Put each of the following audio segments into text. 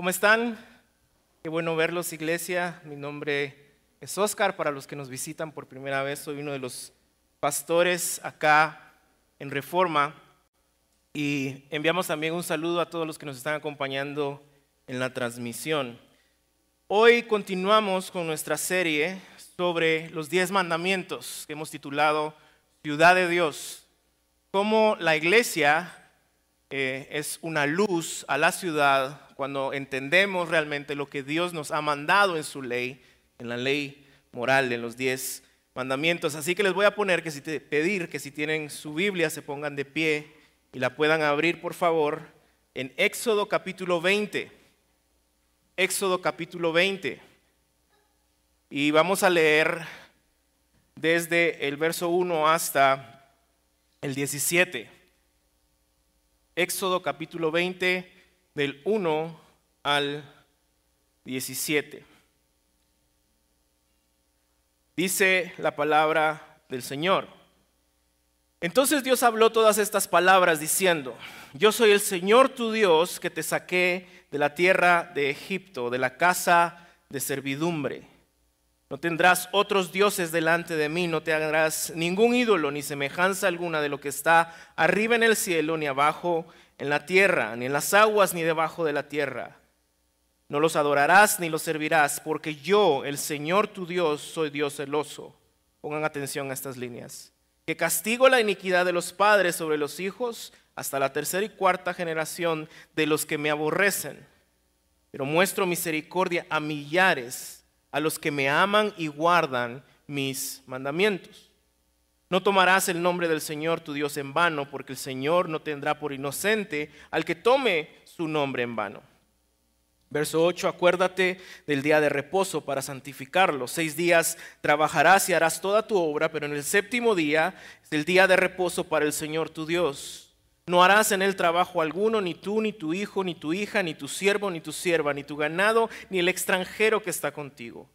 ¿Cómo están? Qué bueno verlos, iglesia. Mi nombre es Oscar. Para los que nos visitan por primera vez, soy uno de los pastores acá en Reforma. Y enviamos también un saludo a todos los que nos están acompañando en la transmisión. Hoy continuamos con nuestra serie sobre los diez mandamientos que hemos titulado Ciudad de Dios. Cómo la iglesia eh, es una luz a la ciudad cuando entendemos realmente lo que Dios nos ha mandado en su ley, en la ley moral, en los diez mandamientos. Así que les voy a poner que si pedir que si tienen su Biblia se pongan de pie y la puedan abrir, por favor, en Éxodo capítulo 20. Éxodo capítulo 20. Y vamos a leer desde el verso 1 hasta el 17. Éxodo capítulo 20, del 1 al 17. Dice la palabra del Señor. Entonces Dios habló todas estas palabras diciendo, yo soy el Señor tu Dios que te saqué de la tierra de Egipto, de la casa de servidumbre. No tendrás otros dioses delante de mí, no te harás ningún ídolo ni semejanza alguna de lo que está arriba en el cielo, ni abajo en la tierra, ni en las aguas, ni debajo de la tierra. No los adorarás ni los servirás, porque yo, el Señor tu Dios, soy Dios celoso. Pongan atención a estas líneas. Que castigo la iniquidad de los padres sobre los hijos hasta la tercera y cuarta generación de los que me aborrecen. Pero muestro misericordia a millares a los que me aman y guardan mis mandamientos. No tomarás el nombre del Señor tu Dios en vano, porque el Señor no tendrá por inocente al que tome su nombre en vano. Verso 8, acuérdate del día de reposo para santificarlo. Seis días trabajarás y harás toda tu obra, pero en el séptimo día es el día de reposo para el Señor tu Dios. No harás en él trabajo alguno, ni tú, ni tu hijo, ni tu hija, ni tu siervo, ni tu sierva, ni tu ganado, ni el extranjero que está contigo.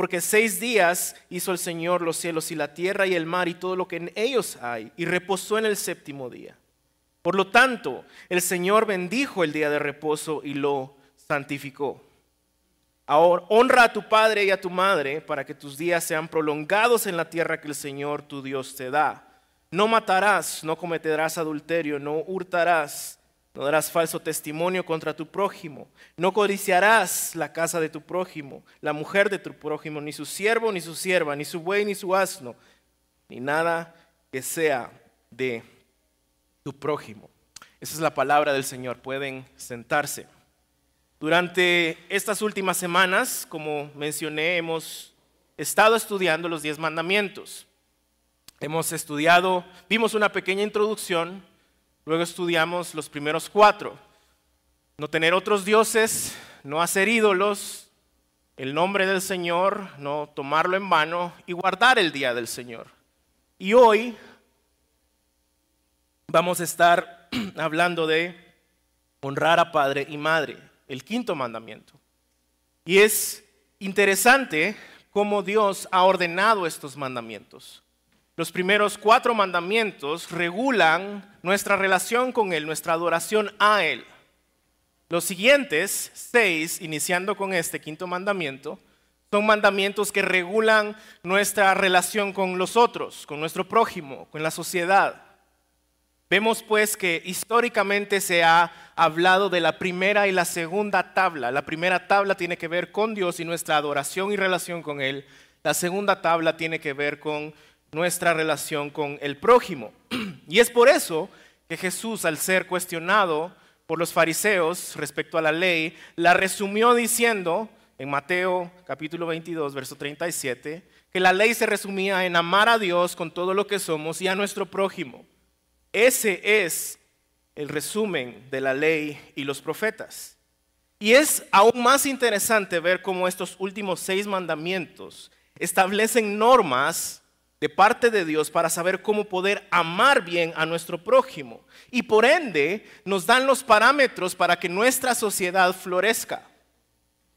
Porque seis días hizo el Señor los cielos y la tierra y el mar y todo lo que en ellos hay, y reposó en el séptimo día. Por lo tanto, el Señor bendijo el día de reposo y lo santificó. Ahora, honra a tu padre y a tu madre para que tus días sean prolongados en la tierra que el Señor tu Dios te da. No matarás, no cometerás adulterio, no hurtarás, no darás falso testimonio contra tu prójimo, no codiciarás la casa de tu prójimo, la mujer de tu prójimo, ni su siervo, ni su sierva, ni su buey, ni su asno, ni nada que sea de tu prójimo. Esa es la palabra del Señor. Pueden sentarse. Durante estas últimas semanas, como mencioné, hemos estado estudiando los diez mandamientos. Hemos estudiado, vimos una pequeña introducción, luego estudiamos los primeros cuatro. No tener otros dioses, no hacer ídolos, el nombre del Señor, no tomarlo en vano y guardar el día del Señor. Y hoy vamos a estar hablando de honrar a padre y madre, el quinto mandamiento. Y es interesante cómo Dios ha ordenado estos mandamientos. Los primeros cuatro mandamientos regulan nuestra relación con Él, nuestra adoración a Él. Los siguientes seis, iniciando con este quinto mandamiento, son mandamientos que regulan nuestra relación con los otros, con nuestro prójimo, con la sociedad. Vemos pues que históricamente se ha hablado de la primera y la segunda tabla. La primera tabla tiene que ver con Dios y nuestra adoración y relación con Él. La segunda tabla tiene que ver con nuestra relación con el prójimo. Y es por eso que Jesús, al ser cuestionado por los fariseos respecto a la ley, la resumió diciendo en Mateo capítulo 22, verso 37, que la ley se resumía en amar a Dios con todo lo que somos y a nuestro prójimo. Ese es el resumen de la ley y los profetas. Y es aún más interesante ver cómo estos últimos seis mandamientos establecen normas de parte de Dios para saber cómo poder amar bien a nuestro prójimo. Y por ende nos dan los parámetros para que nuestra sociedad florezca.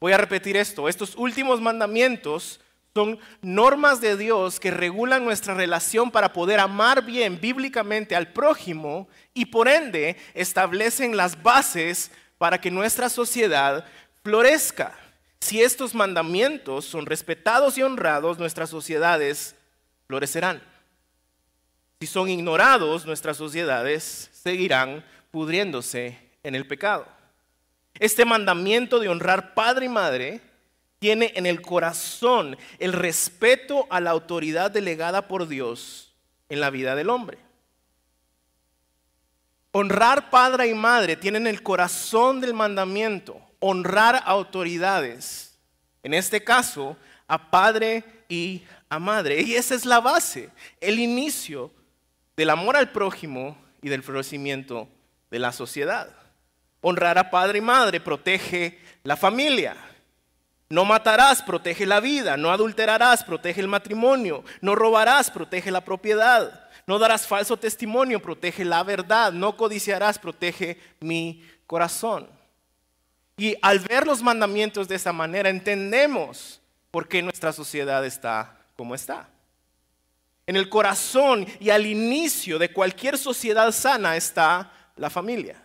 Voy a repetir esto. Estos últimos mandamientos son normas de Dios que regulan nuestra relación para poder amar bien bíblicamente al prójimo y por ende establecen las bases para que nuestra sociedad florezca. Si estos mandamientos son respetados y honrados, nuestras sociedades Si son ignorados, nuestras sociedades seguirán pudriéndose en el pecado. Este mandamiento de honrar padre y madre tiene en el corazón el respeto a la autoridad delegada por Dios en la vida del hombre. Honrar padre y madre tiene en el corazón del mandamiento honrar autoridades, en este caso a padre y a madre. Y esa es la base, el inicio del amor al prójimo y del florecimiento de la sociedad. Honrar a padre y madre protege la familia. No matarás, protege la vida. No adulterarás, protege el matrimonio. No robarás, protege la propiedad. No darás falso testimonio, protege la verdad. No codiciarás, protege mi corazón. Y al ver los mandamientos de esa manera, entendemos por qué nuestra sociedad está como está. En el corazón y al inicio de cualquier sociedad sana está la familia.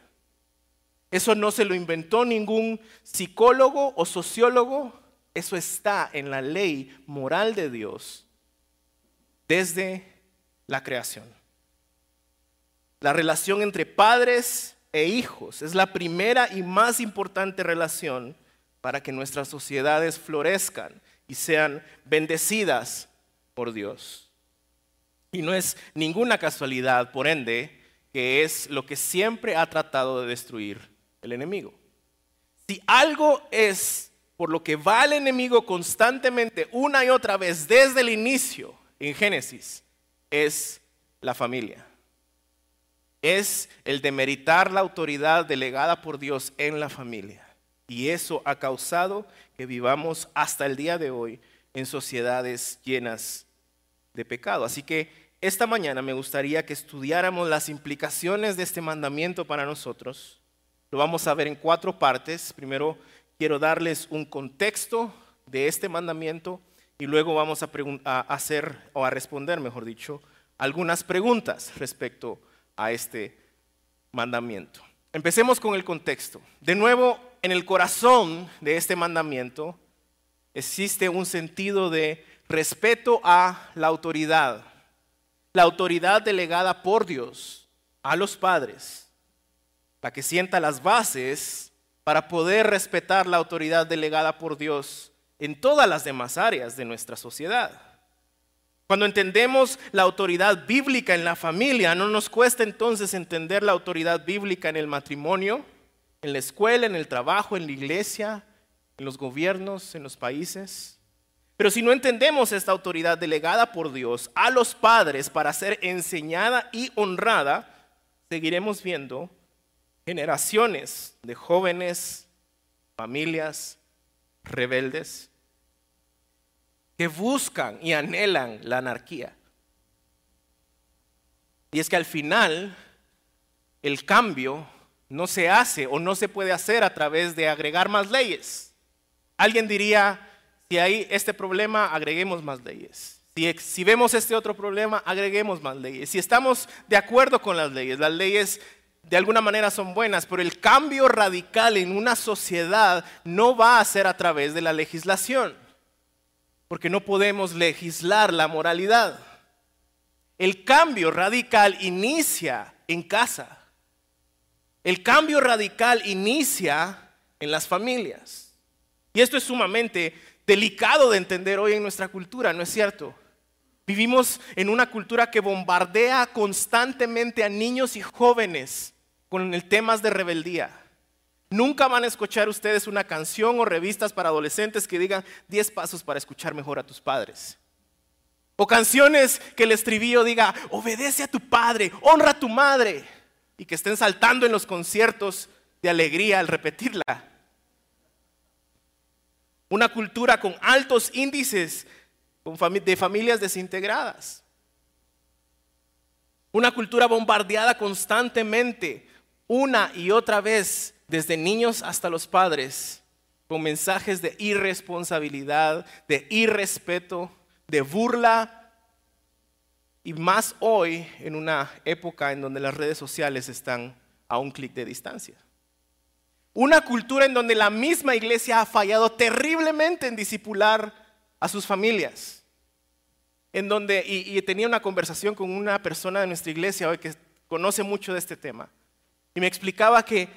Eso no se lo inventó ningún psicólogo o sociólogo, eso está en la ley moral de Dios desde la creación. La relación entre padres e hijos es la primera y más importante relación para que nuestras sociedades florezcan y sean bendecidas por Dios. Y no es ninguna casualidad, por ende, que es lo que siempre ha tratado de destruir el enemigo. Si algo es por lo que va el enemigo constantemente una y otra vez desde el inicio en Génesis, es la familia. Es el demeritar la autoridad delegada por Dios en la familia. Y eso ha causado que vivamos hasta el día de hoy en sociedades llenas de pecado. Así que esta mañana me gustaría que estudiáramos las implicaciones de este mandamiento para nosotros. Lo vamos a ver en cuatro partes. Primero quiero darles un contexto de este mandamiento y luego vamos a, hacer o a responder, mejor dicho, algunas preguntas respecto a este mandamiento. Empecemos con el contexto. De nuevo, en el corazón de este mandamiento existe un sentido de respeto a la autoridad, la autoridad delegada por Dios a los padres, para que sienta las bases para poder respetar la autoridad delegada por Dios en todas las demás áreas de nuestra sociedad. Cuando entendemos la autoridad bíblica en la familia, no nos cuesta entonces entender la autoridad bíblica en el matrimonio, en la escuela, en el trabajo, en la iglesia, en los gobiernos, en los países. Pero si no entendemos esta autoridad delegada por Dios a los padres para ser enseñada y honrada, seguiremos viendo generaciones de jóvenes, familias rebeldes, que buscan y anhelan la anarquía. Y es que al final el cambio no se hace o no se puede hacer a través de agregar más leyes. Alguien diría, si hay este problema, agreguemos más leyes. Si, vemos este otro problema, agreguemos más leyes. Si estamos de acuerdo con las leyes, las leyes de alguna manera son buenas, pero el cambio radical en una sociedad no va a ser a través de la legislación porque no podemos legislar la moralidad. El cambio radical inicia en casa. El cambio radical inicia en las familias. Y esto es sumamente delicado de entender hoy en nuestra cultura, ¿no es cierto? Vivimos en una cultura que bombardea constantemente a niños y jóvenes con el temas de rebeldía. Nunca van a escuchar ustedes una canción o revistas para adolescentes que digan 10 pasos para escuchar mejor a tus padres. O canciones que el estribillo diga, obedece a tu padre, honra a tu madre. Y que estén saltando en los conciertos de alegría al repetirla. Una cultura con altos índices de familias desintegradas. Una cultura bombardeada constantemente, una y otra vez desde niños hasta los padres, con mensajes de irresponsabilidad, de irrespeto, de burla, y más hoy en una época en donde las redes sociales están a un clic de distancia. Una cultura en donde la misma iglesia ha fallado terriblemente en disipular a sus familias. En donde, y, tenía una conversación con una persona de nuestra iglesia hoy que conoce mucho de este tema. Y me explicaba que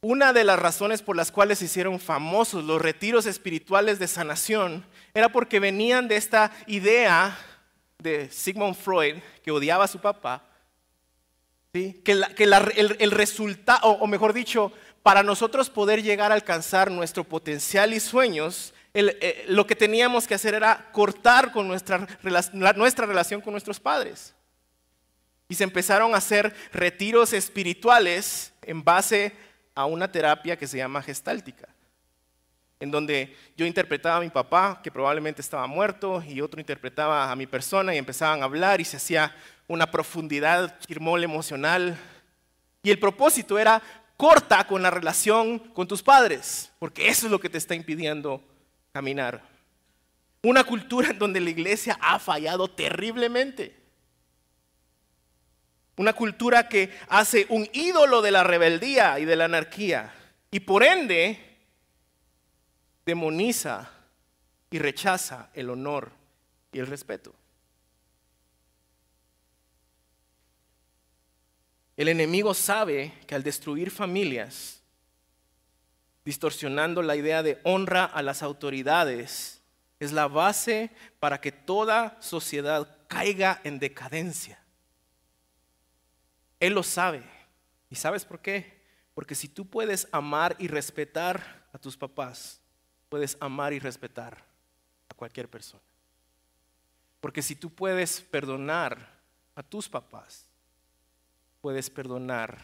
una de las razones por las cuales se hicieron famosos los retiros espirituales de sanación era porque venían de esta idea de Sigmund Freud, que odiaba a su papá, que, el, resultado, o mejor dicho, para nosotros poder llegar a alcanzar nuestro potencial y sueños, eh, lo que teníamos que hacer era cortar con nuestra, nuestra relación con nuestros padres. Y se empezaron a hacer retiros espirituales en base a una terapia que se llama gestáltica, en donde yo interpretaba a mi papá, que probablemente estaba muerto, y otro interpretaba a mi persona y empezaban a hablar y se hacía una profundidad chirmol emocional. Y el propósito era corta con la relación con tus padres, porque eso es lo que te está impidiendo caminar. Una cultura en donde la iglesia ha fallado terriblemente. Una cultura que hace un ídolo de la rebeldía y de la anarquía y por ende demoniza y rechaza el honor y el respeto. El enemigo sabe que al destruir familias, distorsionando la idea de honra a las autoridades, es la base para que toda sociedad caiga en decadencia. Él lo sabe. ¿Y sabes por qué? Porque si tú puedes amar y respetar a tus papás, puedes amar y respetar a cualquier persona. Porque si tú puedes perdonar a tus papás, puedes perdonar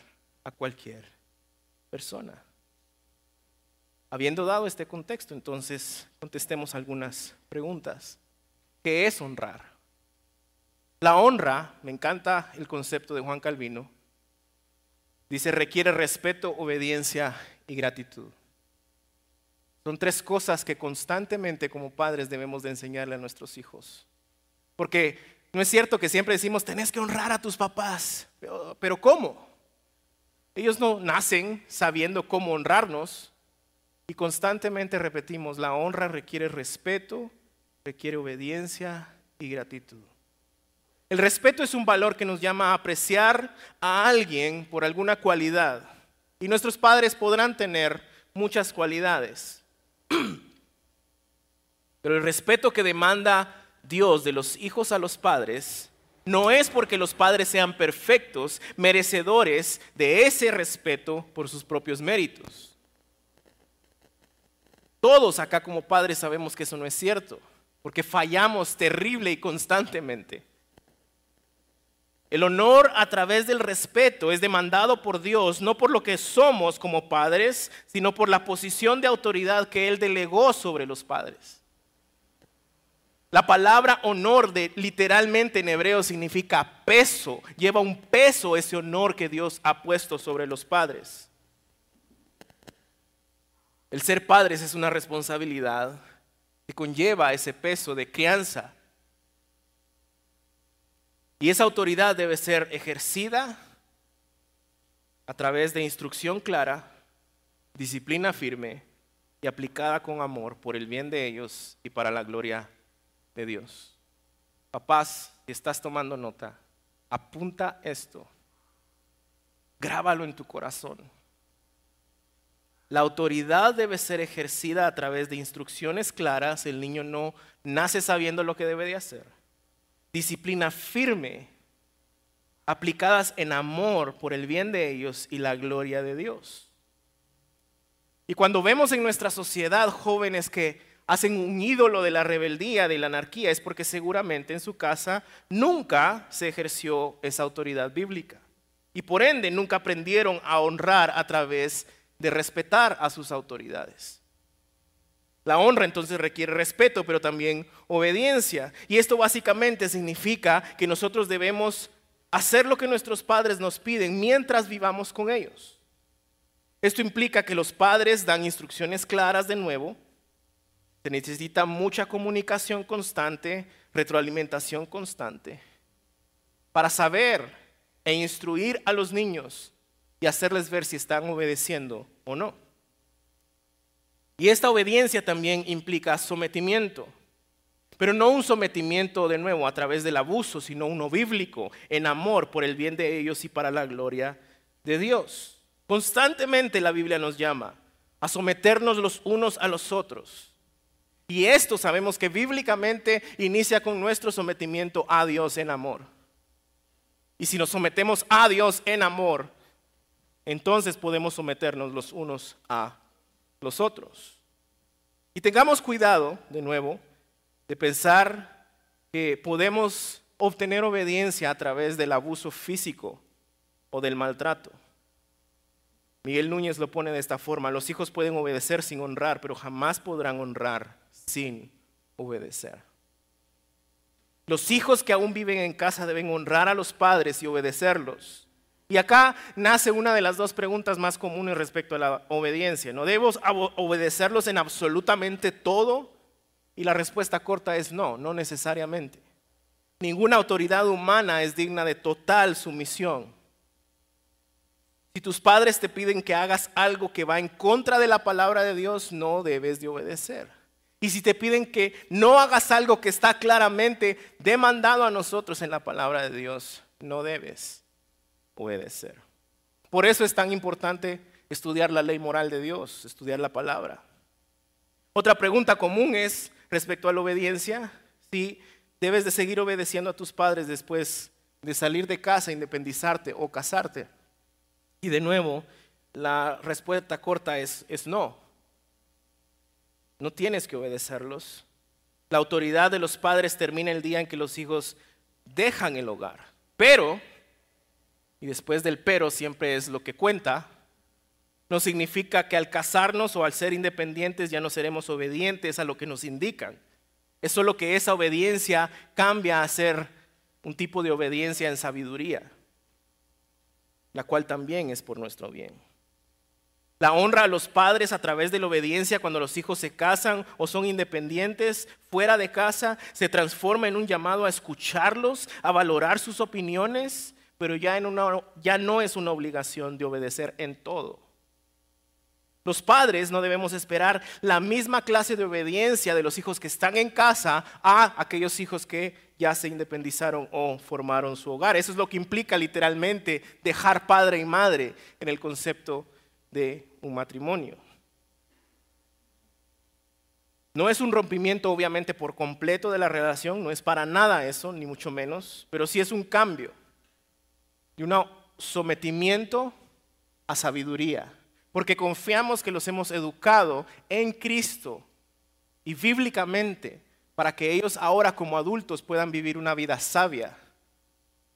a cualquier persona. Habiendo dado este contexto, entonces contestemos algunas preguntas. ¿Qué es honrar? La honra, me encanta el concepto de Juan Calvino, dice requiere respeto, obediencia y gratitud. Son tres cosas que constantemente como padres debemos de enseñarle a nuestros hijos. Porque no es cierto que siempre decimos, tenés que honrar a tus papás, pero, pero ¿cómo? Ellos no nacen sabiendo cómo honrarnos y constantemente repetimos, la honra requiere respeto, requiere obediencia y gratitud. El respeto es un valor que nos llama a apreciar a alguien por alguna cualidad. Y nuestros padres podrán tener muchas cualidades. Pero el respeto que demanda Dios de los hijos a los padres no es porque los padres sean perfectos, merecedores de ese respeto por sus propios méritos. Todos acá como padres sabemos que eso no es cierto, porque fallamos terrible y constantemente. El honor a través del respeto es demandado por Dios, no por lo que somos como padres, sino por la posición de autoridad que Él delegó sobre los padres. La palabra honor de, literalmente en hebreo significa peso, lleva un peso ese honor que Dios ha puesto sobre los padres. El ser padres es una responsabilidad que conlleva ese peso de crianza, y esa autoridad debe ser ejercida a través de instrucción clara, disciplina firme y aplicada con amor por el bien de ellos y para la gloria de Dios. Papás, si estás tomando nota, apunta esto, grábalo en tu corazón. La autoridad debe ser ejercida a través de instrucciones claras. El niño no nace sabiendo lo que debe de hacer disciplina firme, aplicadas en amor por el bien de ellos y la gloria de Dios. Y cuando vemos en nuestra sociedad jóvenes que hacen un ídolo de la rebeldía, de la anarquía, es porque seguramente en su casa nunca se ejerció esa autoridad bíblica. Y por ende nunca aprendieron a honrar a través de respetar a sus autoridades. La honra entonces requiere respeto, pero también obediencia. Y esto básicamente significa que nosotros debemos hacer lo que nuestros padres nos piden mientras vivamos con ellos. Esto implica que los padres dan instrucciones claras de nuevo. Se necesita mucha comunicación constante, retroalimentación constante, para saber e instruir a los niños y hacerles ver si están obedeciendo o no. Y esta obediencia también implica sometimiento. Pero no un sometimiento de nuevo a través del abuso, sino uno bíblico, en amor por el bien de ellos y para la gloria de Dios. Constantemente la Biblia nos llama a someternos los unos a los otros. Y esto sabemos que bíblicamente inicia con nuestro sometimiento a Dios en amor. Y si nos sometemos a Dios en amor, entonces podemos someternos los unos a los otros. Y tengamos cuidado, de nuevo, de pensar que podemos obtener obediencia a través del abuso físico o del maltrato. Miguel Núñez lo pone de esta forma, los hijos pueden obedecer sin honrar, pero jamás podrán honrar sin obedecer. Los hijos que aún viven en casa deben honrar a los padres y obedecerlos. Y acá nace una de las dos preguntas más comunes respecto a la obediencia. ¿No debo obedecerlos en absolutamente todo? Y la respuesta corta es no, no necesariamente. Ninguna autoridad humana es digna de total sumisión. Si tus padres te piden que hagas algo que va en contra de la palabra de Dios, no debes de obedecer. Y si te piden que no hagas algo que está claramente demandado a nosotros en la palabra de Dios, no debes obedecer. Por eso es tan importante estudiar la ley moral de Dios, estudiar la palabra. Otra pregunta común es respecto a la obediencia, si debes de seguir obedeciendo a tus padres después de salir de casa, independizarte o casarte. Y de nuevo, la respuesta corta es, es no. No tienes que obedecerlos. La autoridad de los padres termina el día en que los hijos dejan el hogar. Pero y después del pero siempre es lo que cuenta, no significa que al casarnos o al ser independientes ya no seremos obedientes a lo que nos indican. Es solo que esa obediencia cambia a ser un tipo de obediencia en sabiduría, la cual también es por nuestro bien. La honra a los padres a través de la obediencia cuando los hijos se casan o son independientes fuera de casa se transforma en un llamado a escucharlos, a valorar sus opiniones pero ya, en una, ya no es una obligación de obedecer en todo. Los padres no debemos esperar la misma clase de obediencia de los hijos que están en casa a aquellos hijos que ya se independizaron o formaron su hogar. Eso es lo que implica literalmente dejar padre y madre en el concepto de un matrimonio. No es un rompimiento obviamente por completo de la relación, no es para nada eso, ni mucho menos, pero sí es un cambio y un sometimiento a sabiduría, porque confiamos que los hemos educado en Cristo y bíblicamente para que ellos ahora como adultos puedan vivir una vida sabia,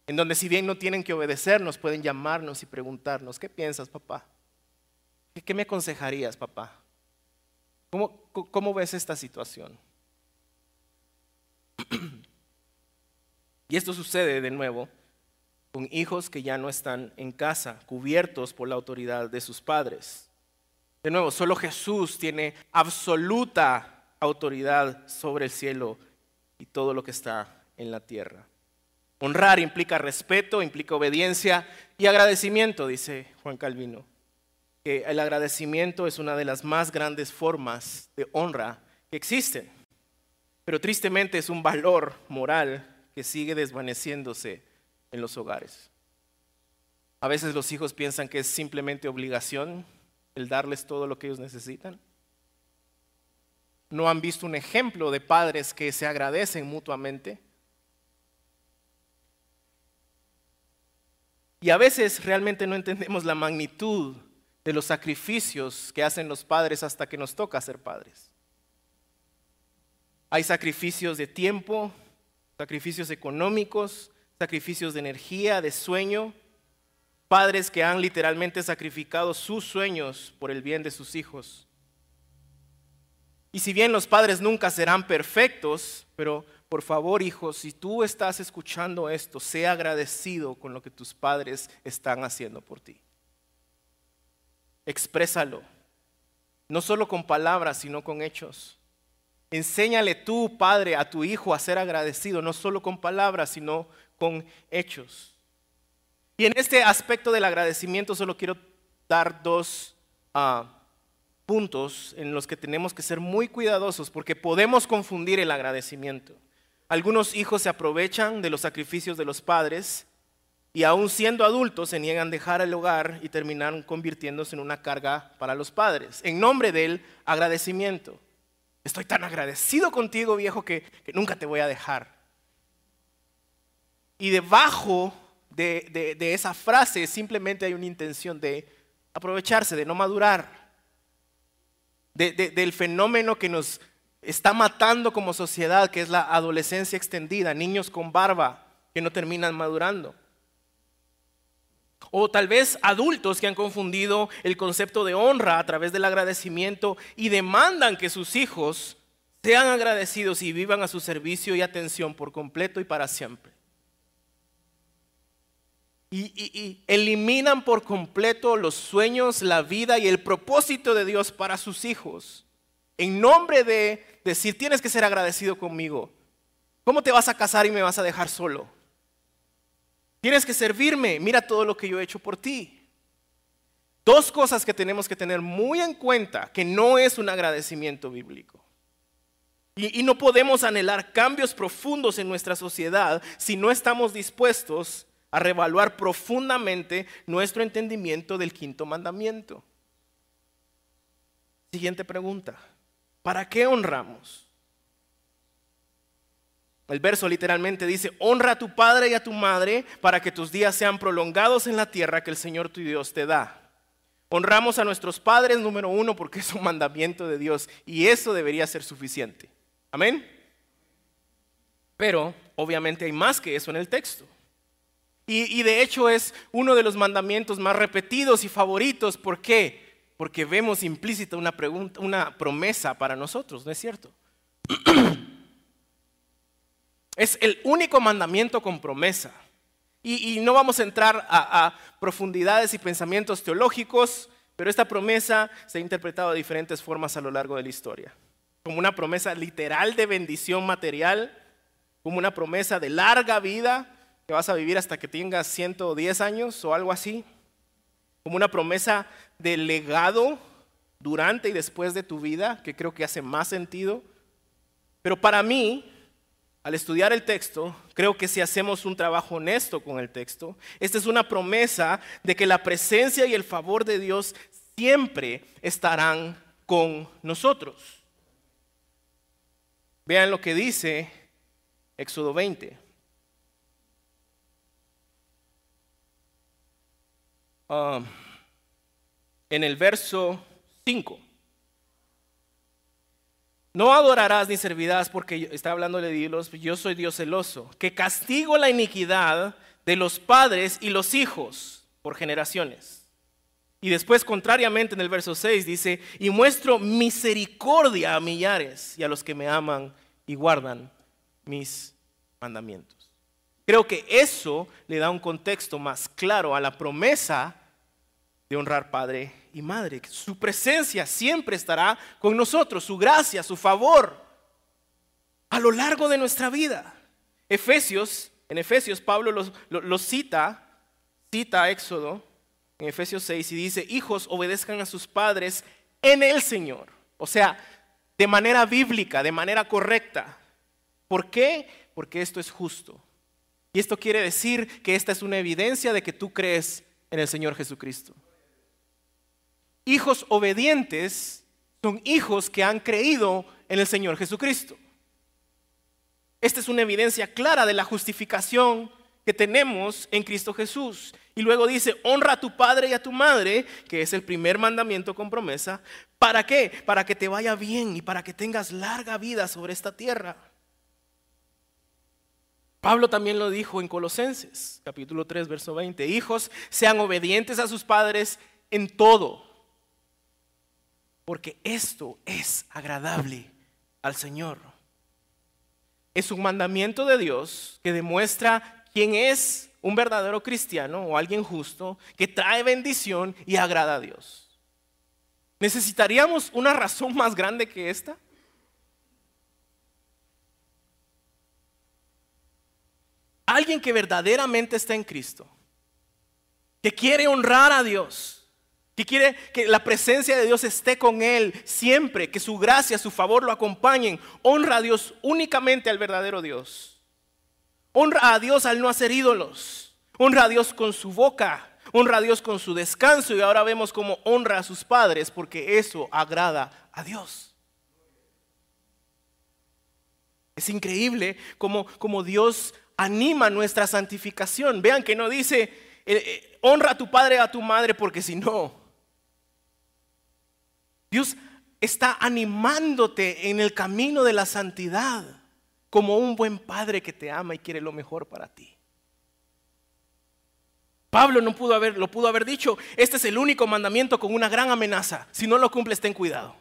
en donde si bien no tienen que obedecernos, pueden llamarnos y preguntarnos, ¿qué piensas, papá? ¿Qué me aconsejarías, papá? ¿Cómo, cómo ves esta situación? y esto sucede de nuevo con hijos que ya no están en casa, cubiertos por la autoridad de sus padres. De nuevo, solo Jesús tiene absoluta autoridad sobre el cielo y todo lo que está en la tierra. Honrar implica respeto, implica obediencia y agradecimiento, dice Juan Calvino. Que el agradecimiento es una de las más grandes formas de honra que existen. Pero tristemente es un valor moral que sigue desvaneciéndose en los hogares. A veces los hijos piensan que es simplemente obligación el darles todo lo que ellos necesitan. No han visto un ejemplo de padres que se agradecen mutuamente. Y a veces realmente no entendemos la magnitud de los sacrificios que hacen los padres hasta que nos toca ser padres. Hay sacrificios de tiempo, sacrificios económicos, sacrificios de energía, de sueño, padres que han literalmente sacrificado sus sueños por el bien de sus hijos. Y si bien los padres nunca serán perfectos, pero por favor, hijos, si tú estás escuchando esto, sea agradecido con lo que tus padres están haciendo por ti. Exprésalo, no solo con palabras, sino con hechos. Enséñale tú, padre, a tu hijo a ser agradecido, no solo con palabras, sino con hechos. Y en este aspecto del agradecimiento solo quiero dar dos, ah, puntos en los que tenemos que ser muy cuidadosos porque podemos confundir el agradecimiento. Algunos hijos se aprovechan de los sacrificios de los padres y aún siendo adultos se niegan a dejar el hogar y terminan convirtiéndose en una carga para los padres, en nombre del agradecimiento. Estoy tan agradecido contigo, viejo, que, nunca te voy a dejar. Y debajo de, esa frase simplemente hay una intención de aprovecharse, de no madurar, del fenómeno que nos está matando como sociedad, que es la adolescencia extendida, niños con barba que no terminan madurando. O tal vez adultos que han confundido el concepto de honra a través del agradecimiento y demandan que sus hijos sean agradecidos y vivan a su servicio y atención por completo y para siempre. Y, eliminan por completo los sueños, la vida y el propósito de Dios para sus hijos. En nombre de decir, tienes que ser agradecido conmigo. ¿Cómo te vas a casar y me vas a dejar solo? Tienes que servirme. Mira todo lo que yo he hecho por ti. Dos cosas que tenemos que tener muy en cuenta, que no es un agradecimiento bíblico. Y, y, no podemos anhelar cambios profundos en nuestra sociedad si no estamos dispuestos a revaluar profundamente nuestro entendimiento del quinto mandamiento. Siguiente pregunta. ¿Para qué honramos? El verso literalmente dice, honra a tu padre y a tu madre para que tus días sean prolongados en la tierra que el Señor tu Dios te da. Honramos a nuestros padres, número uno, porque es un mandamiento de Dios y eso debería ser suficiente. Amén. Pero obviamente hay más que eso en el texto. Y, de hecho es uno de los mandamientos más repetidos y favoritos. ¿Por qué? Porque vemos implícita una, promesa para nosotros, ¿no es cierto? Es el único mandamiento con promesa. Y, no vamos a entrar a, profundidades y pensamientos teológicos, pero esta promesa se ha interpretado de diferentes formas a lo largo de la historia. Como una promesa literal de bendición material, como una promesa de larga vida, que vas a vivir hasta que tengas 110 años o algo así, como una promesa de legado durante y después de tu vida, que creo que hace más sentido. Pero para mí, al estudiar el texto, creo que si hacemos un trabajo honesto con el texto, esta es una promesa de que la presencia y el favor de Dios siempre estarán con nosotros. Vean lo que dice Éxodo 20. Ah, en el verso 5. No adorarás ni servirás porque está hablando de Dios, yo soy Dios celoso, que castigo la iniquidad de los padres y los hijos por generaciones. Y después, contrariamente, en el verso 6 dice, y muestro misericordia a millares y a los que me aman y guardan mis mandamientos. Creo que eso le da un contexto más claro a la promesa de honrar padre y madre. Su presencia siempre estará con nosotros, su gracia, su favor, a lo largo de nuestra vida. Efesios, en Efesios Pablo los, cita, cita Éxodo en Efesios 6 y dice, hijos obedezcan a sus padres en el Señor. O sea, de manera bíblica, de manera correcta. ¿Por qué? Porque esto es justo. Y esto quiere decir que esta es una evidencia de que tú crees en el Señor Jesucristo. Hijos obedientes son hijos que han creído en el Señor Jesucristo. Esta es una evidencia clara de la justificación que tenemos en Cristo Jesús. Y luego dice, honra a tu padre y a tu madre, que es el primer mandamiento con promesa. ¿Para qué? Para que te vaya bien y para que tengas larga vida sobre esta tierra. Pablo también lo dijo en Colosenses, capítulo 3, verso 20. Hijos, sean obedientes a sus padres en todo porque esto es agradable al Señor. Es un mandamiento de Dios que demuestra quién es un verdadero cristiano o alguien justo que trae bendición y agrada a Dios. ¿Necesitaríamos una razón más grande que esta? Alguien que verdaderamente está en Cristo, que quiere honrar a Dios, que quiere que la presencia de Dios esté con él siempre, que su gracia, su favor lo acompañen. Honra a Dios únicamente al verdadero Dios. Honra a Dios al no hacer ídolos. Honra a Dios con su boca. Honra a Dios con su descanso. Y ahora vemos cómo honra a sus padres porque eso agrada a Dios. Es increíble como, como Dios anima nuestra santificación. Vean que no dice, eh, eh, honra a tu padre a tu madre porque si no, Dios está animándote en el camino de la santidad como un buen padre que te ama y quiere lo mejor para ti. Pablo no pudo haber, lo pudo haber dicho, este es el único mandamiento con una gran amenaza. Si no lo cumples, ten cuidado.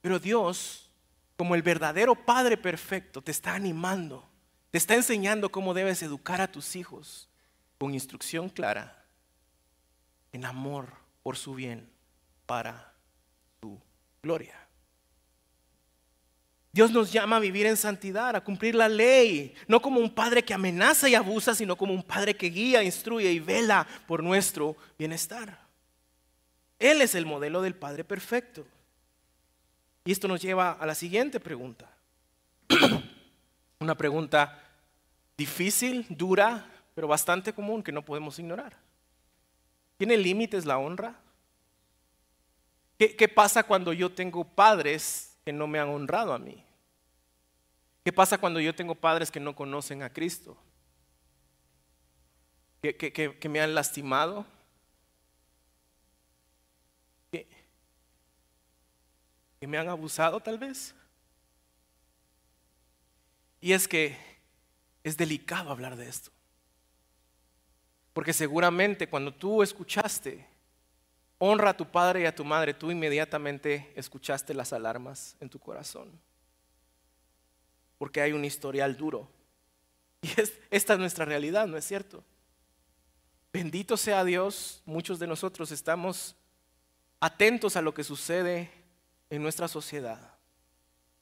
Pero Dios, como el verdadero Padre perfecto, te está animando, te está enseñando cómo debes educar a tus hijos con instrucción clara, en amor por su bien para su gloria. Dios nos llama a vivir en santidad, a cumplir la ley, no como un padre que amenaza y abusa, sino como un padre que guía, instruye y vela por nuestro bienestar. Él es el modelo del Padre perfecto. Y esto nos lleva a la siguiente pregunta. Una pregunta difícil, dura, pero bastante común que no podemos ignorar. ¿Tiene límites la honra? ¿Qué, pasa cuando yo tengo padres que no me han honrado a mí? ¿Qué pasa cuando yo tengo padres que no conocen a Cristo? ¿Que, me han lastimado? ¿Que, ¿Que me han abusado tal vez? Y es que es delicado hablar de esto. Porque seguramente cuando tú escuchaste honra a tu padre y a tu madre, tú inmediatamente escuchaste las alarmas en tu corazón. Porque hay un historial duro. Y esta es nuestra realidad, ¿no es cierto? Bendito sea Dios, muchos de nosotros estamos atentos a lo que sucede en nuestra sociedad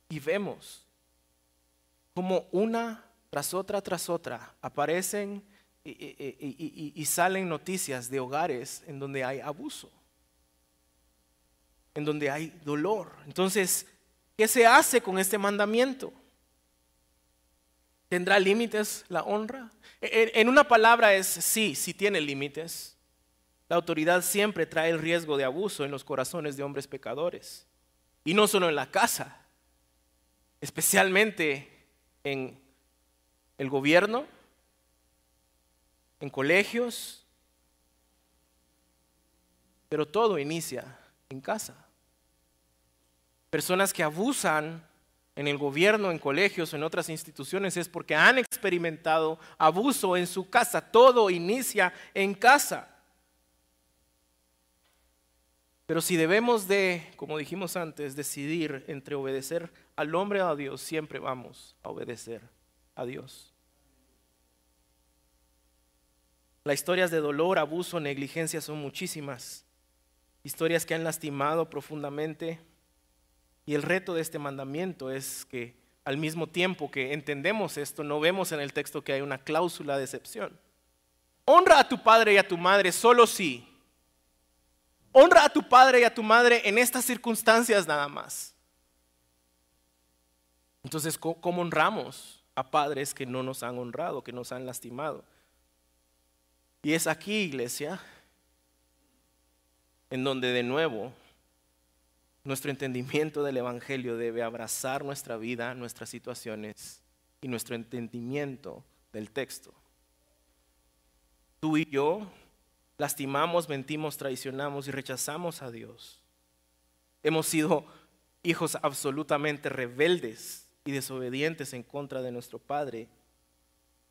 y vemos como una tras otra tras otra aparecen y, salen noticias de hogares en donde hay abuso en donde hay dolor. Entonces, ¿qué se hace con este mandamiento? ¿Tendrá límites la honra? En una palabra es sí, sí tiene límites. La autoridad siempre trae el riesgo de abuso en los corazones de hombres pecadores. Y no solo en la casa, especialmente en el gobierno, en colegios, pero todo inicia en casa. Personas que abusan en el gobierno, en colegios, en otras instituciones, es porque han experimentado abuso en su casa. Todo inicia en casa. Pero si debemos de, como dijimos antes, decidir entre obedecer al hombre o a Dios, siempre vamos a obedecer a Dios. Las historias de dolor, abuso, negligencia son muchísimas historias que han lastimado profundamente. Y el reto de este mandamiento es que al mismo tiempo que entendemos esto, no vemos en el texto que hay una cláusula de excepción. Honra a tu padre y a tu madre solo si. Honra a tu padre y a tu madre en estas circunstancias nada más. Entonces, ¿cómo honramos a padres que no nos han honrado, que nos han lastimado? Y es aquí, iglesia, en donde de nuevo nuestro entendimiento del Evangelio debe abrazar nuestra vida, nuestras situaciones y nuestro entendimiento del texto. Tú y yo lastimamos, mentimos, traicionamos y rechazamos a Dios. Hemos sido hijos absolutamente rebeldes y desobedientes en contra de nuestro Padre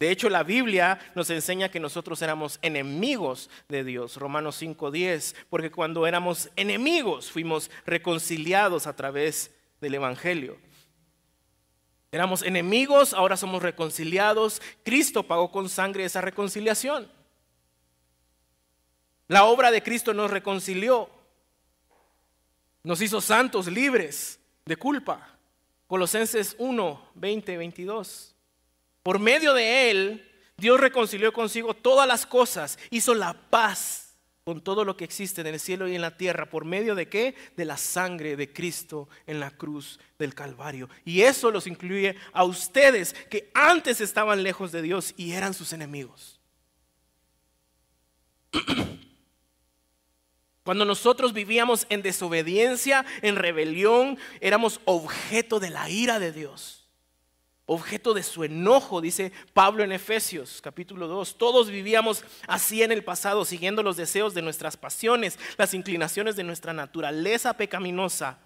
de hecho, la Biblia nos enseña que nosotros éramos enemigos de Dios, Romanos 5:10, porque cuando éramos enemigos fuimos reconciliados a través del Evangelio. Éramos enemigos, ahora somos reconciliados. Cristo pagó con sangre esa reconciliación. La obra de Cristo nos reconcilió, nos hizo santos, libres de culpa. Colosenses 1, 20, 22. Por medio de él, Dios reconcilió consigo todas las cosas, hizo la paz con todo lo que existe en el cielo y en la tierra. ¿Por medio de qué? De la sangre de Cristo en la cruz del Calvario. Y eso los incluye a ustedes que antes estaban lejos de Dios y eran sus enemigos. Cuando nosotros vivíamos en desobediencia, en rebelión, éramos objeto de la ira de Dios objeto de su enojo, dice Pablo en Efesios capítulo 2. Todos vivíamos así en el pasado, siguiendo los deseos de nuestras pasiones, las inclinaciones de nuestra naturaleza pecaminosa.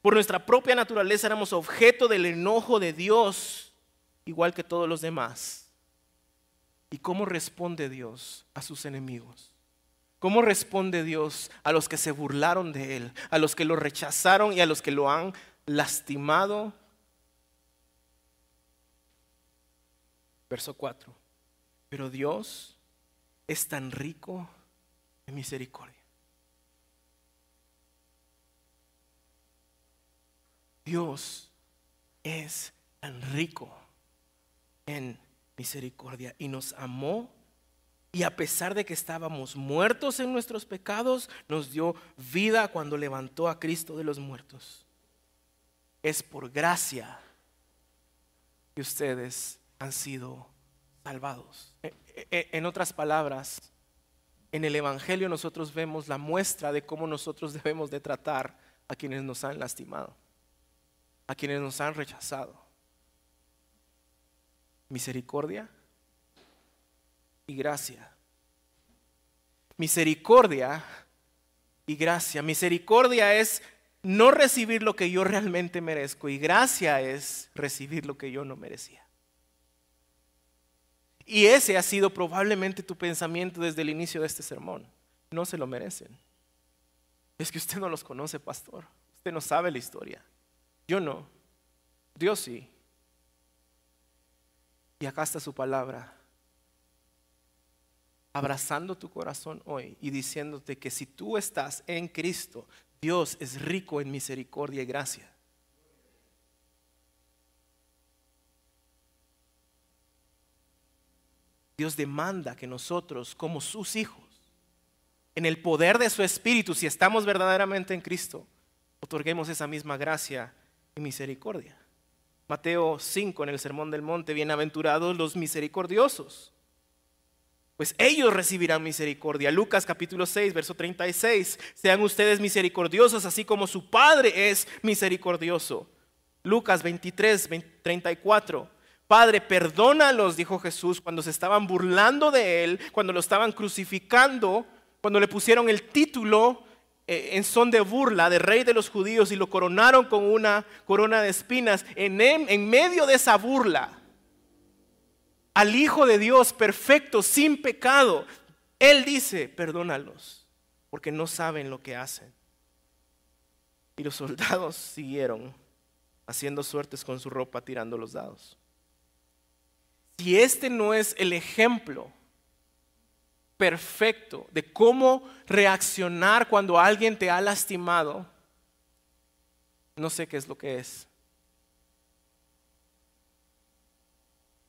Por nuestra propia naturaleza éramos objeto del enojo de Dios, igual que todos los demás. ¿Y cómo responde Dios a sus enemigos? ¿Cómo responde Dios a los que se burlaron de Él, a los que lo rechazaron y a los que lo han lastimado Verso 4. Pero Dios es tan rico en misericordia. Dios es tan rico en misericordia y nos amó y a pesar de que estábamos muertos en nuestros pecados, nos dio vida cuando levantó a Cristo de los muertos. Es por gracia que ustedes han sido salvados. E, e, en otras palabras, en el Evangelio nosotros vemos la muestra de cómo nosotros debemos de tratar a quienes nos han lastimado, a quienes nos han rechazado. Misericordia y gracia. Misericordia y gracia. Misericordia es no recibir lo que yo realmente merezco y gracia es recibir lo que yo no merecía. Y ese ha sido probablemente tu pensamiento desde el inicio de este sermón. No se lo merecen. Es que usted no los conoce, pastor. Usted no sabe la historia. Yo no. Dios sí. Y acá está su palabra. Abrazando tu corazón hoy y diciéndote que si tú estás en Cristo, Dios es rico en misericordia y gracia. Dios demanda que nosotros, como sus hijos, en el poder de su Espíritu, si estamos verdaderamente en Cristo, otorguemos esa misma gracia y misericordia. Mateo 5 en el Sermón del Monte, bienaventurados los misericordiosos, pues ellos recibirán misericordia. Lucas capítulo 6, verso 36, sean ustedes misericordiosos así como su Padre es misericordioso. Lucas 23, 34. Padre, perdónalos, dijo Jesús, cuando se estaban burlando de él, cuando lo estaban crucificando, cuando le pusieron el título eh, en son de burla de rey de los judíos y lo coronaron con una corona de espinas. En, en medio de esa burla, al Hijo de Dios perfecto, sin pecado, Él dice, perdónalos, porque no saben lo que hacen. Y los soldados siguieron haciendo suertes con su ropa, tirando los dados. Si este no es el ejemplo perfecto de cómo reaccionar cuando alguien te ha lastimado, no sé qué es lo que es.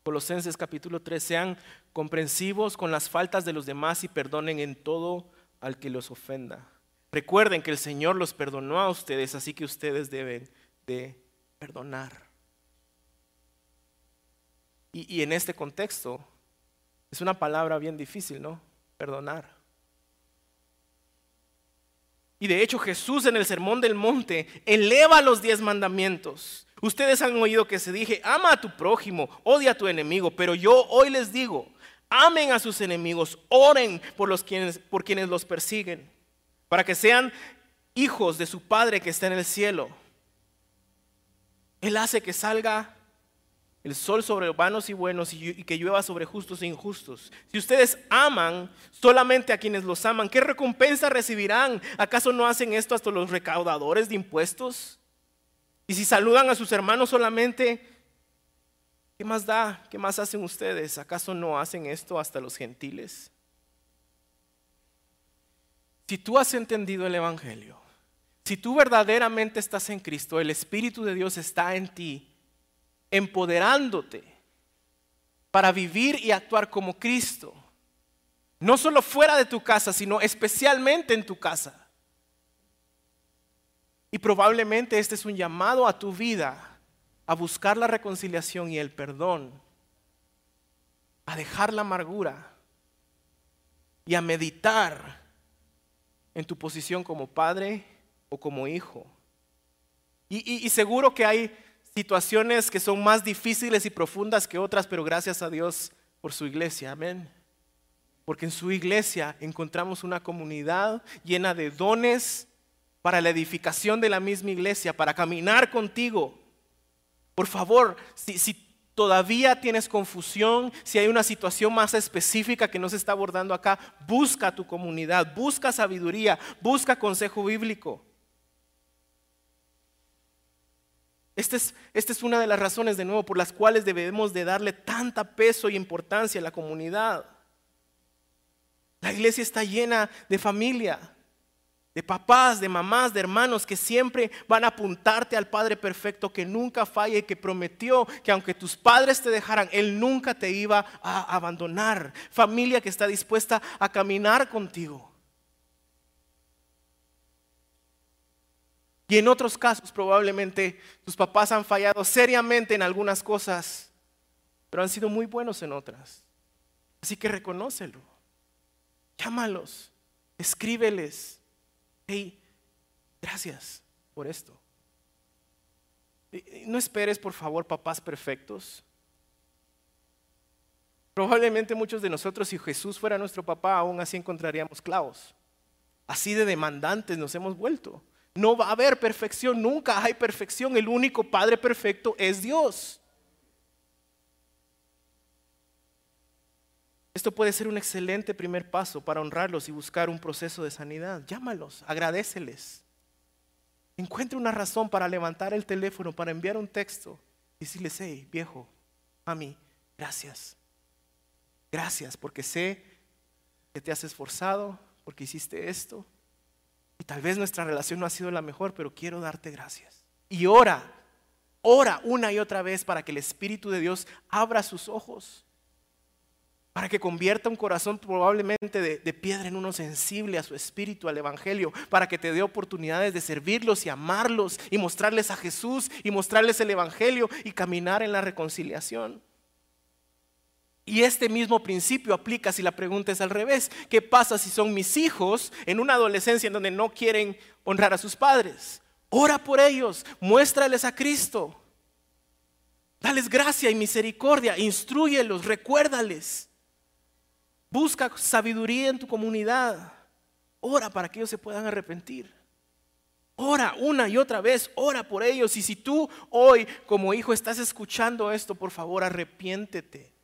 Colosenses capítulo 3, sean comprensivos con las faltas de los demás y perdonen en todo al que los ofenda. Recuerden que el Señor los perdonó a ustedes, así que ustedes deben de perdonar. Y, en este contexto es una palabra bien difícil, ¿no? Perdonar. Y de hecho Jesús en el Sermón del Monte eleva los diez mandamientos. Ustedes han oído que se dije, ama a tu prójimo, odia a tu enemigo, pero yo hoy les digo, amen a sus enemigos, oren por, los quienes, por quienes los persiguen, para que sean hijos de su Padre que está en el cielo. Él hace que salga el sol sobre vanos y buenos y que llueva sobre justos e injustos. Si ustedes aman solamente a quienes los aman, ¿qué recompensa recibirán? ¿Acaso no hacen esto hasta los recaudadores de impuestos? Y si saludan a sus hermanos solamente, ¿qué más da? ¿Qué más hacen ustedes? ¿Acaso no hacen esto hasta los gentiles? Si tú has entendido el Evangelio, si tú verdaderamente estás en Cristo, el Espíritu de Dios está en ti, empoderándote para vivir y actuar como Cristo. No solo fuera de tu casa, sino especialmente en tu casa. Y probablemente este es un llamado a tu vida a buscar la reconciliación y el perdón, a dejar la amargura y a meditar en tu posición como padre o como hijo. Y, seguro que hay situaciones que son más difíciles y profundas que otras, pero gracias a Dios por su iglesia, amén. Porque en su iglesia encontramos una comunidad llena de dones para la edificación de la misma iglesia, para caminar contigo. Por favor, si, si todavía tienes confusión, si hay una situación más específica que no se está abordando acá, busca tu comunidad, busca sabiduría, busca consejo bíblico. Esta es, una de las razones, de nuevo, por las cuales debemos de darle tanta peso y importancia a la comunidad. La iglesia está llena de familia, de papás, de mamás, de hermanos que siempre van a apuntarte al Padre perfecto que nunca falla y que prometió que aunque tus padres te dejaran, Él nunca te iba a abandonar. Familia que está dispuesta a caminar contigo. Y en otros casos probablemente tus papás han fallado seriamente en algunas cosas, pero han sido muy buenos en otras. Así que reconócelo. Llámalos, escríbeles. Hey, gracias por esto. No esperes, por favor, papás perfectos. Probablemente muchos de nosotros, si Jesús fuera nuestro papá, aún así encontraríamos clavos. Así de demandantes nos hemos vuelto. No va a haber perfección, nunca hay perfección. El único Padre perfecto es Dios. Esto puede ser un excelente primer paso para honrarlos y buscar un proceso de sanidad. Llámalos, agradeceles. Encuentre una razón para levantar el teléfono, para enviar un texto y decirles, hey, viejo, mami, gracias. Gracias porque sé que te has esforzado, porque hiciste esto. Y tal vez nuestra relación no ha sido la mejor, pero quiero darte gracias. Y ora, ora una y otra vez para que el Espíritu de Dios abra sus ojos, para que convierta un corazón probablemente de, piedra en uno sensible a su Espíritu, al Evangelio, para que te dé oportunidades de servirlos y amarlos y mostrarles a Jesús y mostrarles el Evangelio y caminar en la reconciliación. Y este mismo principio aplica si la pregunta es al revés. ¿Qué pasa si son mis hijos en una adolescencia en donde no quieren honrar a sus padres? Ora por ellos, muéstrales a Cristo. Dales gracia y misericordia, instruyelos, recuérdales. Busca sabiduría en tu comunidad. Ora para que ellos se puedan arrepentir. Ora una y otra vez, ora por ellos. Y si tú hoy como hijo estás escuchando esto, por favor, arrepiéntete.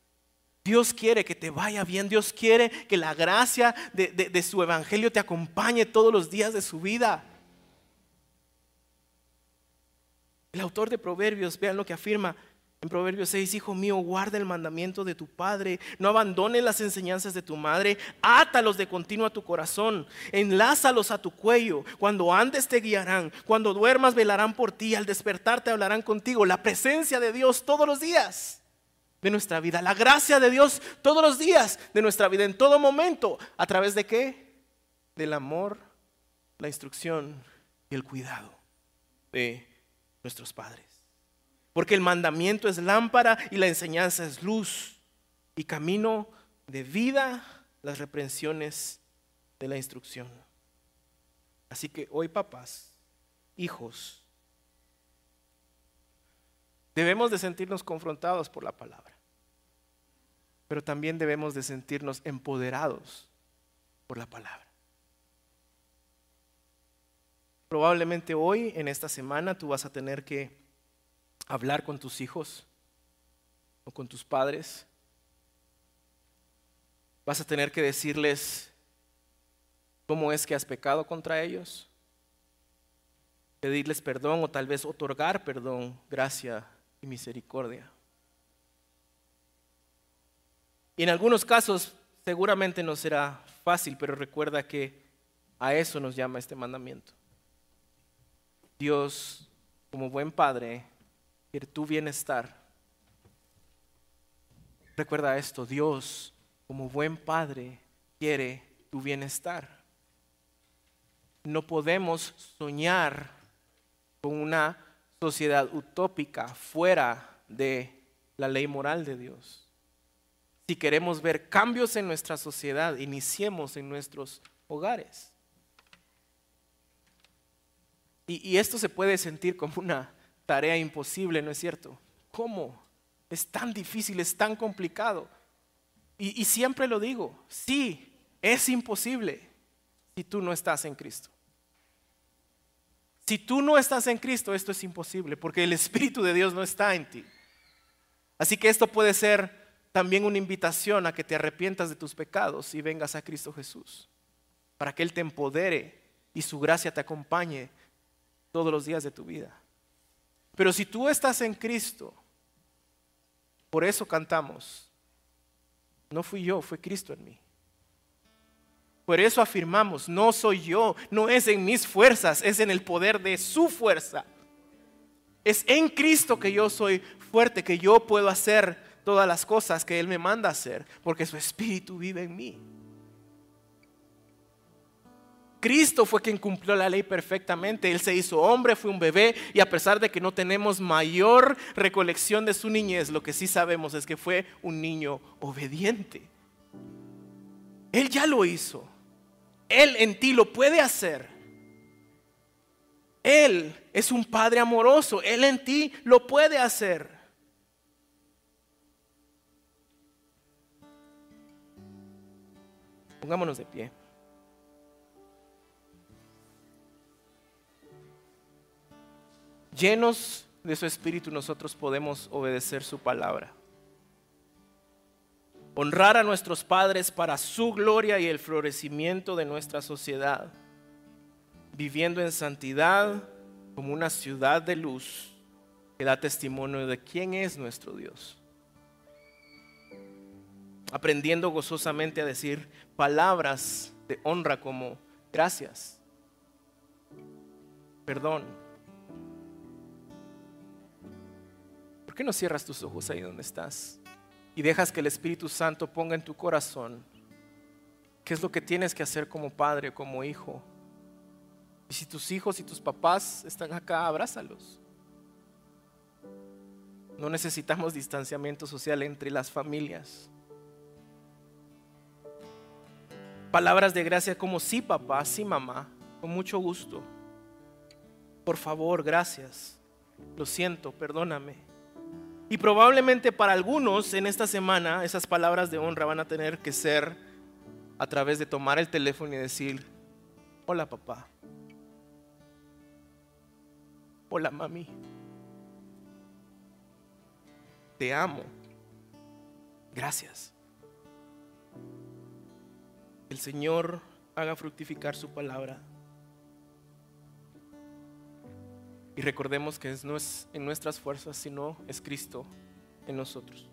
Dios quiere que te vaya bien, Dios quiere que la gracia de, su evangelio te acompañe todos los días de su vida. El autor de Proverbios, vean lo que afirma en Proverbios 6, hijo mío, guarda el mandamiento de tu padre, no abandones las enseñanzas de tu madre, átalos de continuo a tu corazón, enlázalos a tu cuello, cuando andes te guiarán, cuando duermas velarán por ti, al despertar te hablarán contigo, la presencia de Dios todos los días de nuestra vida. La gracia de Dios todos los días de nuestra vida, en todo momento. ¿A través de qué? Del amor, la instrucción y el cuidado de nuestros padres. Porque el mandamiento es lámpara y la enseñanza es luz y camino de vida las reprensiones de la instrucción. Así que hoy papás, hijos, debemos de sentirnos confrontados por la palabra pero también debemos de sentirnos empoderados por la palabra. Probablemente hoy, en esta semana, tú vas a tener que hablar con tus hijos o con tus padres. Vas a tener que decirles cómo es que has pecado contra ellos. Pedirles perdón o tal vez otorgar perdón, gracia y misericordia. Y en algunos casos seguramente no será fácil, pero recuerda que a eso nos llama este mandamiento. Dios, como buen padre, quiere tu bienestar. Recuerda esto, Dios, como buen padre, quiere tu bienestar. No podemos soñar con una sociedad utópica fuera de la ley moral de Dios. Si queremos ver cambios en nuestra sociedad, iniciemos en nuestros hogares. Y, esto se puede sentir como una tarea imposible, ¿no es cierto? ¿Cómo? Es tan difícil, es tan complicado. Y, y siempre lo digo, sí, es imposible si tú no estás en Cristo. Si tú no estás en Cristo, esto es imposible, porque el Espíritu de Dios no está en ti. Así que esto puede ser también una invitación a que te arrepientas de tus pecados y vengas a Cristo Jesús, para que Él te empodere y su gracia te acompañe todos los días de tu vida. Pero si tú estás en Cristo, por eso cantamos, no fui yo, fue Cristo en mí. Por eso afirmamos, no soy yo, no es en mis fuerzas, es en el poder de su fuerza. Es en Cristo que yo soy fuerte, que yo puedo hacer todas las cosas que Él me manda hacer, porque su Espíritu vive en mí. Cristo fue quien cumplió la ley perfectamente. Él se hizo hombre, fue un bebé y a pesar de que no tenemos mayor recolección de su niñez, lo que sí sabemos es que fue un niño obediente. Él ya lo hizo. Él en ti lo puede hacer. Él es un Padre amoroso. Él en ti lo puede hacer. Pongámonos de pie. Llenos de su espíritu nosotros podemos obedecer su palabra. Honrar a nuestros padres para su gloria y el florecimiento de nuestra sociedad. Viviendo en santidad como una ciudad de luz que da testimonio de quién es nuestro Dios. Aprendiendo gozosamente a decir palabras de honra como gracias, perdón, ¿Por qué no cierras tus ojos ahí donde estás y dejas que el Espíritu Santo ponga en tu corazón qué es lo que tienes que hacer como padre, como hijo? Y si tus hijos y tus papás están acá, abrázalos. No necesitamos distanciamiento social entre las familias. Palabras de gracia como sí papá, sí mamá, con mucho gusto. Por favor, gracias. Lo siento, perdóname. Y probablemente para algunos en esta semana esas palabras de honra van a tener que ser a través de tomar el teléfono y decir, hola papá, hola mami, te amo, gracias. El Señor haga fructificar su palabra. Y recordemos que no es en nuestras fuerzas, sino es Cristo en nosotros.